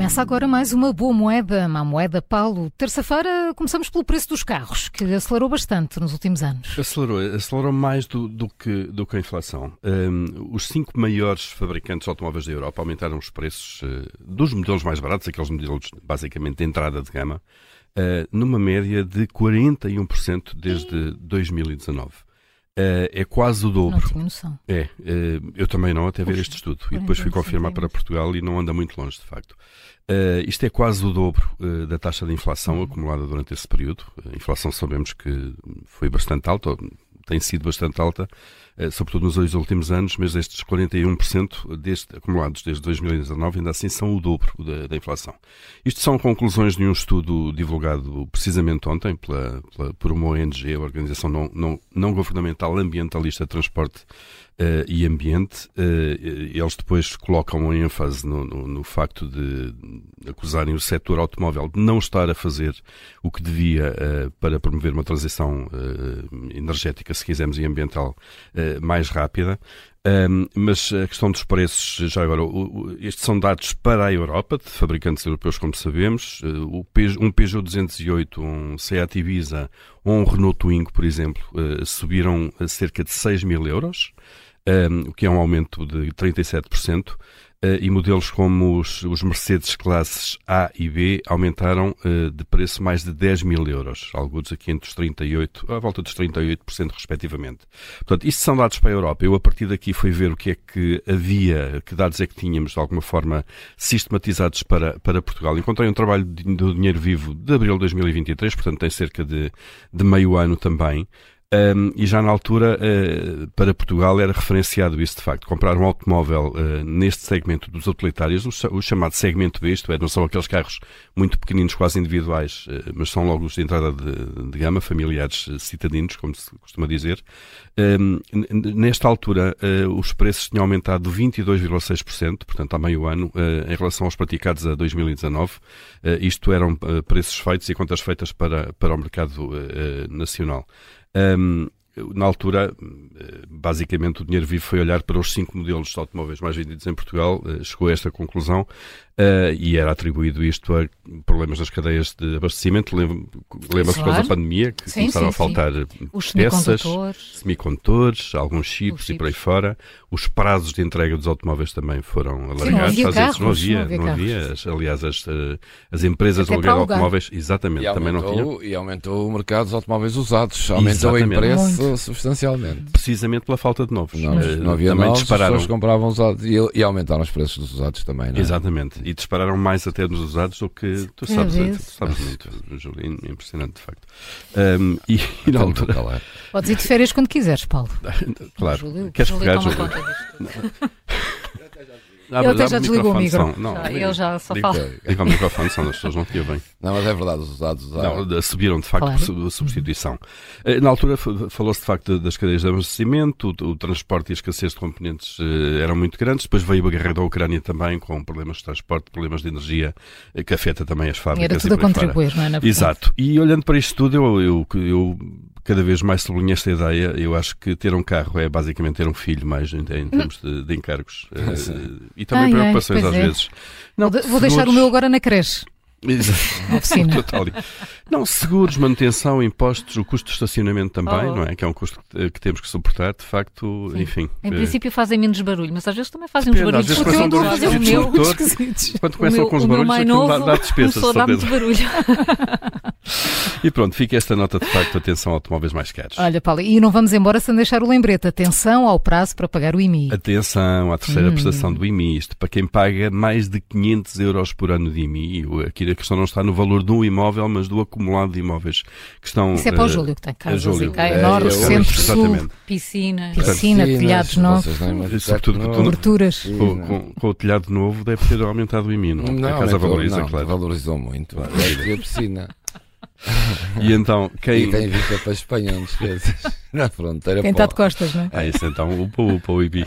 Começa agora mais uma boa moeda, uma moeda Paulo. Terça-feira começamos pelo preço dos carros, que acelerou bastante nos últimos anos. Acelerou, acelerou mais do, do, que, do que a inflação. Um, os cinco maiores fabricantes de automóveis da Europa aumentaram os preços uh, dos modelos mais baratos, aqueles modelos basicamente de entrada de gama, uh, numa média de 41% desde 2019. Uh, é quase o dobro. Não tinha noção. É, uh, eu também não, até ver este estudo. E depois fui confirmar para Portugal e não anda muito longe, de facto. Uh, isto é quase o dobro da taxa de inflação uhum. acumulada durante esse período. A inflação sabemos que foi bastante alta, tem sido bastante alta, eh, sobretudo nos dois últimos anos, mas estes 41% deste, acumulados desde 2019 ainda assim são o dobro da, da, inflação. Isto são conclusões de um estudo divulgado precisamente ontem pela, pela, por uma ONG, a Organização não, não, não Governamental Ambientalista de Transporte uh, e Ambiente. Uh, eles depois colocam ênfase no, no, no, facto de acusarem o setor automóvel de não estar a fazer o que devia uh, para promover uma transição energética, se quisermos, e ambiental mais rápida. Um, mas a questão dos preços, já agora, o, o, estes são dados para a Europa, de fabricantes europeus, como sabemos. Uh, um Peugeot 208, um Seat Ibiza ou um Renault Twingo, por exemplo, uh, subiram a cerca de 6 mil euros, o que é um aumento de 37%. Uh, e modelos como os, os, Mercedes classes A e B aumentaram uh, de preço mais de 10 mil euros, alguns aqui entre os 38, à volta dos 38% respectivamente. Portanto, isto são dados para a Europa. Eu a partir daqui fui ver o que é que havia, que dados é que tínhamos de alguma forma sistematizados para, para Portugal. Encontrei um trabalho do Dinheiro Vivo de abril de 2023, portanto tem cerca de, de meio ano também. Um, e já na altura, uh, para Portugal, era referenciado isso de facto. Comprar um automóvel uh, neste segmento dos utilitários, o, chamado segmento B, isto é, não são aqueles carros muito pequeninos, quase individuais, uh, mas são logo os de entrada de, de gama, familiares citadinos, como se costuma dizer. Um, nesta altura, os preços tinham aumentado 22,6%, portanto, há meio ano, em relação aos praticados a 2019. isto eram preços feitos e contas feitas para, para o mercado nacional. Um, na altura, basicamente, o Dinheiro Vivo foi olhar para os cinco modelos de automóveis mais vendidos em Portugal, eh, chegou a esta conclusão uh, e era atribuído isto a problemas nas cadeias de abastecimento. Lembra-se claro. da pandemia, que sim, começaram sim, a faltar os peças, semicondutores. semicondutores, alguns chips, chips, e por aí fora. Os prazos de entrega dos automóveis também foram alargados. Sim, não havia, carros, não havia, não havia, não havia aliás, as, eh, as empresas Até de aluguel de automóveis, exatamente, e também aumentou, não tinham. E aumentou o mercado dos automóveis usados, aumentou exatamente. em preço Muito. substancialmente. Precisamente pela falta de novos. Não, uh, não havia também novos, dispararam. as pessoas compravam usados e, e aumentaram os preços dos usados também, não é? Exatamente e dispararam mais até nos usados do que tu sabes, tu sabes muito, Júlio, é impressionante de facto. Um, e, e na altura... Podes ir de férias quando quiseres, Paulo. claro. Júlio, Queres Júlio pegar, Júlio? Ah, ele até já desligou o micro. Não, já, ele já só digo, fala. Diga o microfone, as pessoas não te ouvem. Não, mas é verdade, os usados usaram. Não, subiram de facto claro. a substituição. Eh, na altura falou-se de facto das cadeias de abastecimento, o, o, transporte e a escassez de componentes eh, eram muito grandes. Depois veio a guerra da Ucrânia também, com problemas de transporte, problemas de energia, eh, que afeta também as fábricas. Era tudo a contribuir, não é? Na Exato. E olhando para este estudo, eu, eu, eu cada vez mais sublinho esta ideia. Eu acho que ter um carro é basicamente ter um filho mais em, em termos de, de encargos. e também ai, preocupações às é. vezes. Não, vou, vou deixar o meu agora na creche. Oficina. não, seguros, manutenção, impostos, o custo de estacionamento também, oh. não é? Que é um custo que, que temos que suportar, de facto, Sim. enfim. Em é... princípio fazem menos barulho, mas às vezes também fazem uns barulhos. Vezes começam barulhos o meu, Quando começam com os barulhos, aquilo dá, dá despesa. Só dá muito barulho. e pronto, fica esta nota de facto, atenção a automóveis mais caros. Olha, Paulo, e não vamos embora sem deixar o lembrete. Atenção ao prazo para pagar o IMI. Atenção à terceira hum. prestação do IMI. Isto para quem paga mais de 500 euros por ano de IMI. Aqui a questão não está no valor de um imóvel, mas do acumulado de imóveis que estão. Isso é para o eh, Júlio que tem casas Júlio. e é, centro-sul, piscina, piscina, telhados novos, sobretudo coberturas. Com, com, com, o telhado novo deve ter aumentado o IMI, não? não a casa valoriza, não, claro. Valorizou muito. É a piscina. E então, quem. E tem vista para a Espanha, não esqueças. Na fronteira. Quem está de costas, não é? Ah, isso então, upa, upa, o IBI.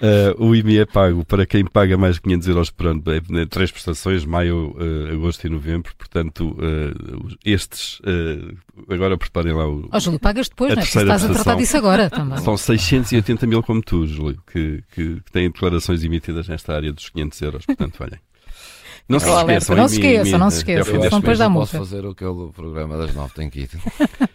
Uh, o IMI é pago para quem paga mais de 500 euros por ano, é, três prestações, maio, uh, agosto e novembro, portanto, uh, estes, agora preparem lá o. Ó, oh, Júlio, pagas depois, a não é? Estás a tratar disso agora também. São 680 mil como tu, Júlio, que, que, que têm declarações emitidas nesta área dos 500 euros, portanto, olhem. Não se esqueçam. Não se esqueçam, não se esqueçam. Não depois dá multa. Posso fazer aquele programa das nove, tem que ir.